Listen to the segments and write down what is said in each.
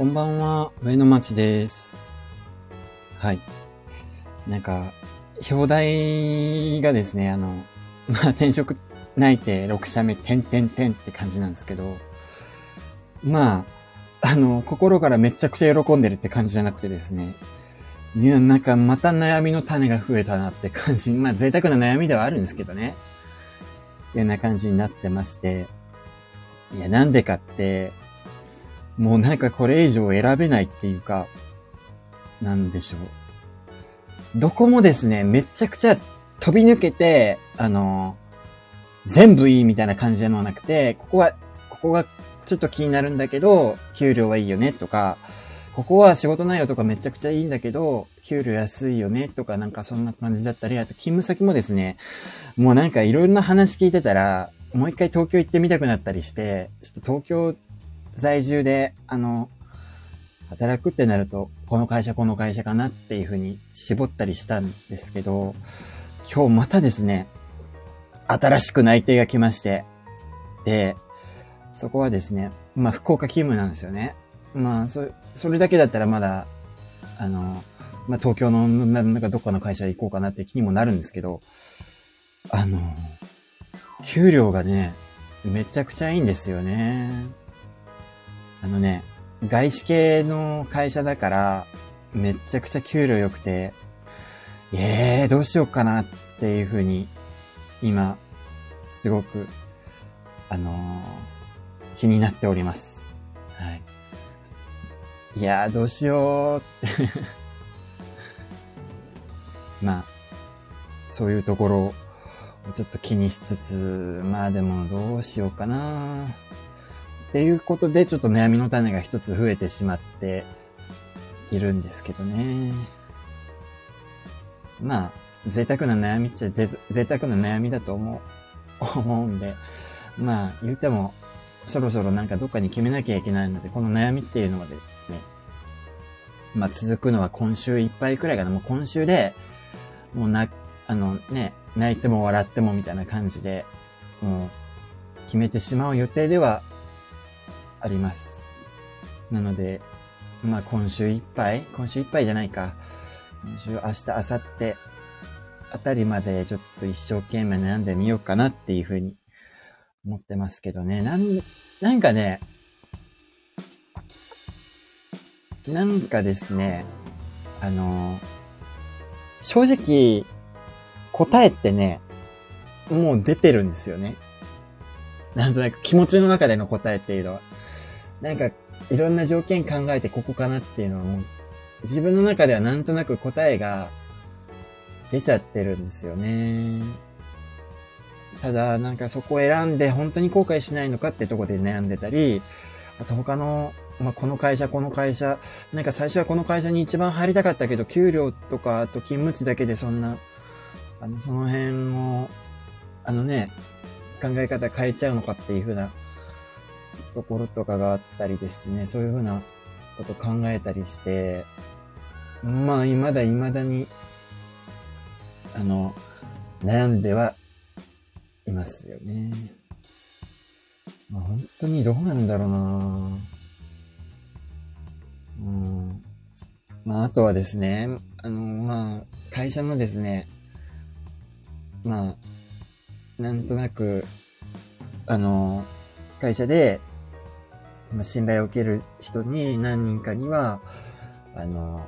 こんばんは、上野町です。はい。なんか、表題がですね、あの、まあ、転職内定6社目、点点点って感じなんですけど、まあ、あの、心からめちゃくちゃ喜んでるって感じじゃなくてですね、いや、なんかまた悩みの種が増えたなって感じ、まあ贅沢な悩みではあるんですけどね。いうような感じになってまして、いや、なんでかって、もうなんかこれ以上選べないっていうか、なんでしょう。どこもですね、めちゃくちゃ飛び抜けて、あの、全部いいみたいな感じではなくて、ここは、ここがちょっと気になるんだけど、給料はいいよねとか、ここは仕事内容とかめちゃくちゃいいんだけど、給料安いよねとかなんかそんな感じだったり、あと勤務先もですね、もうなんかいろんな話聞いてたら、もう一回東京行ってみたくなったりして、ちょっと東京在住で、あの、働くってなると、この会社この会社かなっていうふうに絞ったりしたんですけど、今日またですね、新しく内定が来まして、で、そこはですね、まあ福岡勤務なんですよね。まあ、そ、それだけだったらまだ、あの、まあ東京のななんかどっかの会社行こうかなって気にもなるんですけど、あの、給料がね、めちゃくちゃいいんですよね。あのね、外資系の会社だから、めちゃくちゃ給料良くて、ええー、どうしようかなっていうふうに、今、すごく、あのー気になっております。はい。いやー、どうしようって。まあ、そういうところをちょっと気にしつつ、まあでもどうしようかなっていうことで、ちょっと悩みの種が一つ増えてしまっているんですけどね。まあ、贅沢な悩みっちゃ贅沢な悩みだと思う、思うんで、まあ、言うても、そろそろなんかどっかに決めなきゃいけないので、この悩みっていうのまでですね、まあ続くのは今週いっぱいくらいかな。もう今週で、もうな、あのね、泣いても笑ってもみたいな感じで、もう決めてしまう予定ではあります。なので、まあ今週いっぱい今週いっぱいじゃないか。今週、明日、明後日あたりまでちょっと一生懸命悩んでみようかなっていうふうに思ってますけどね。なん、なんかね、なんかですね、あの、正直、答えってね、もう出てるんですよね。なんとなく気持ちの中での答えっていうのは。なんか、いろんな条件考えてここかなっていうのはもう、自分の中ではなんとなく答えが出ちゃってるんですよね。ただ、なんかそこを選んで本当に後悔しないのかってとこで悩んでたり、あと他の、まあ、この会社、この会社、なんか最初はこの会社に一番入りたかったけど、給料とか、あと勤務地だけでそんな、あの、その辺も、あのね、考え方変えちゃうのかっていうふうなところとかがあったりですね、そういうふうなこと考えたりして、まあ、未だ未だに、あの、悩んではいますよね。まあ、本当にどうなんだろうなうん。まあ、あとはですね、あの、まあ、会社のですね、まあ、なんとなく、あの、会社で、ま、信頼を受ける人に何人かには、あの、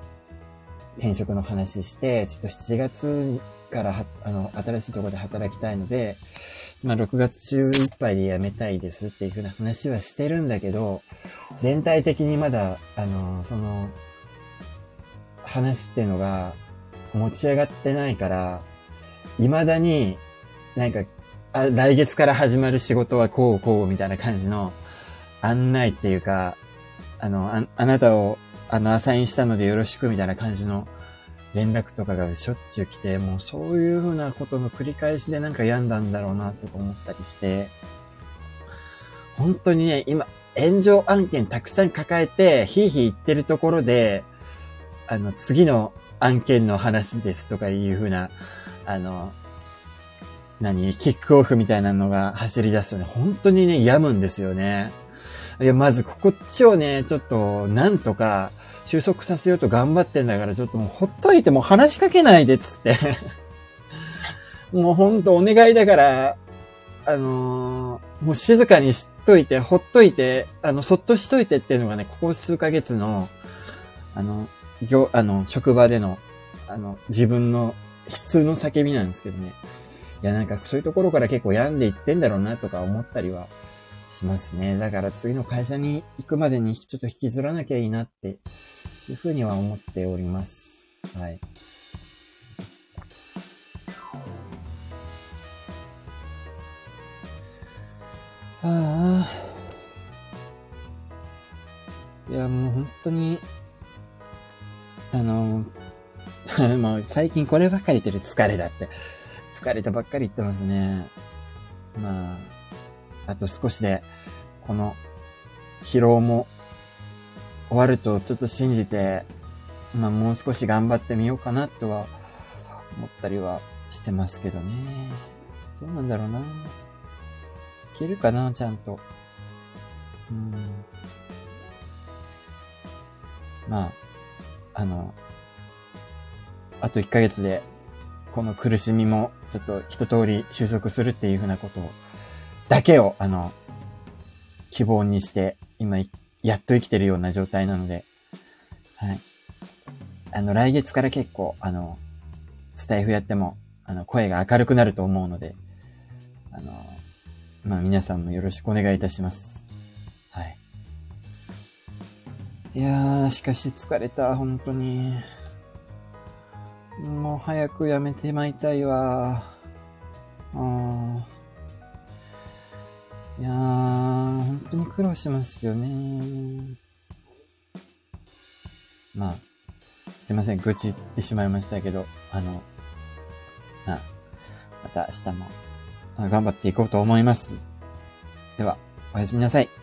転職の話して、ちょっと7月からは、あの、新しいところで働きたいので、まあ、6月中いっぱいで辞めたいですっていうふうな話はしてるんだけど、全体的にまだ、あの、その、話っていうのが持ち上がってないから、未だになんか、あ、来月から始まる仕事はこうこうみたいな感じの案内っていうか、あの、ああなたを、あの、アサインしたのでよろしくみたいな感じの連絡とかがしょっちゅう来て、もうそういうふうなことの繰り返しでなんか病んだんだろうなとか思ったりして、本当にね、今、炎上案件たくさん抱えて、ひいひい言ってるところで、あの、次の案件の話ですとかいうふうな、あの、何キックオフみたいなのが走り出すとね、本当にね、病むんですよね。いや、まずこっちをね、ちょっと、なんとか、収束させようと頑張ってんだから、ちょっともうほっといてもう話しかけないでつって。もうほんとお願いだから、あのー、もう静かにしといて、ほっといて、あの、そっとしといてっていうのがね、ここ数ヶ月の、あの、業、あの、職場での、あの、自分の普通の叫びなんですけどね。いや、なんかそういうところから結構病んでいってんだろうなとか思ったりはしますね。だから次の会社に行くまでにちょっと引きずらなきゃいいなっていうふうには思っております。はい。ああ。いや、もう本当に、あの、もう最近こればっかり言ってる疲れだって。疲れたばっかり言ってますね。まあ、あと少しで、この疲労も終わるとちょっと信じて、まあもう少し頑張ってみようかなとは思ったりはしてますけどね。どうなんだろうな。いけるかな、ちゃんと。うん。まあ、あの、あと1ヶ月で、この苦しみも、ちょっと一通り収束するっていうふうなことを、だけを、あの、希望にして、今、やっと生きてるような状態なので、はい。あの、来月から結構、あの、スタイフやっても、あの、声が明るくなると思うので、あの、まあ、皆さんもよろしくお願いいたします。はい。いやー、しかし疲れた、本当に。もう早くやめてまいたいわ。うん。いやー、本当に苦労しますよね。まあ、すいません、愚痴ってしまいましたけど、あの、まあ、また明日も頑張っていこうと思います。では、おやすみなさい。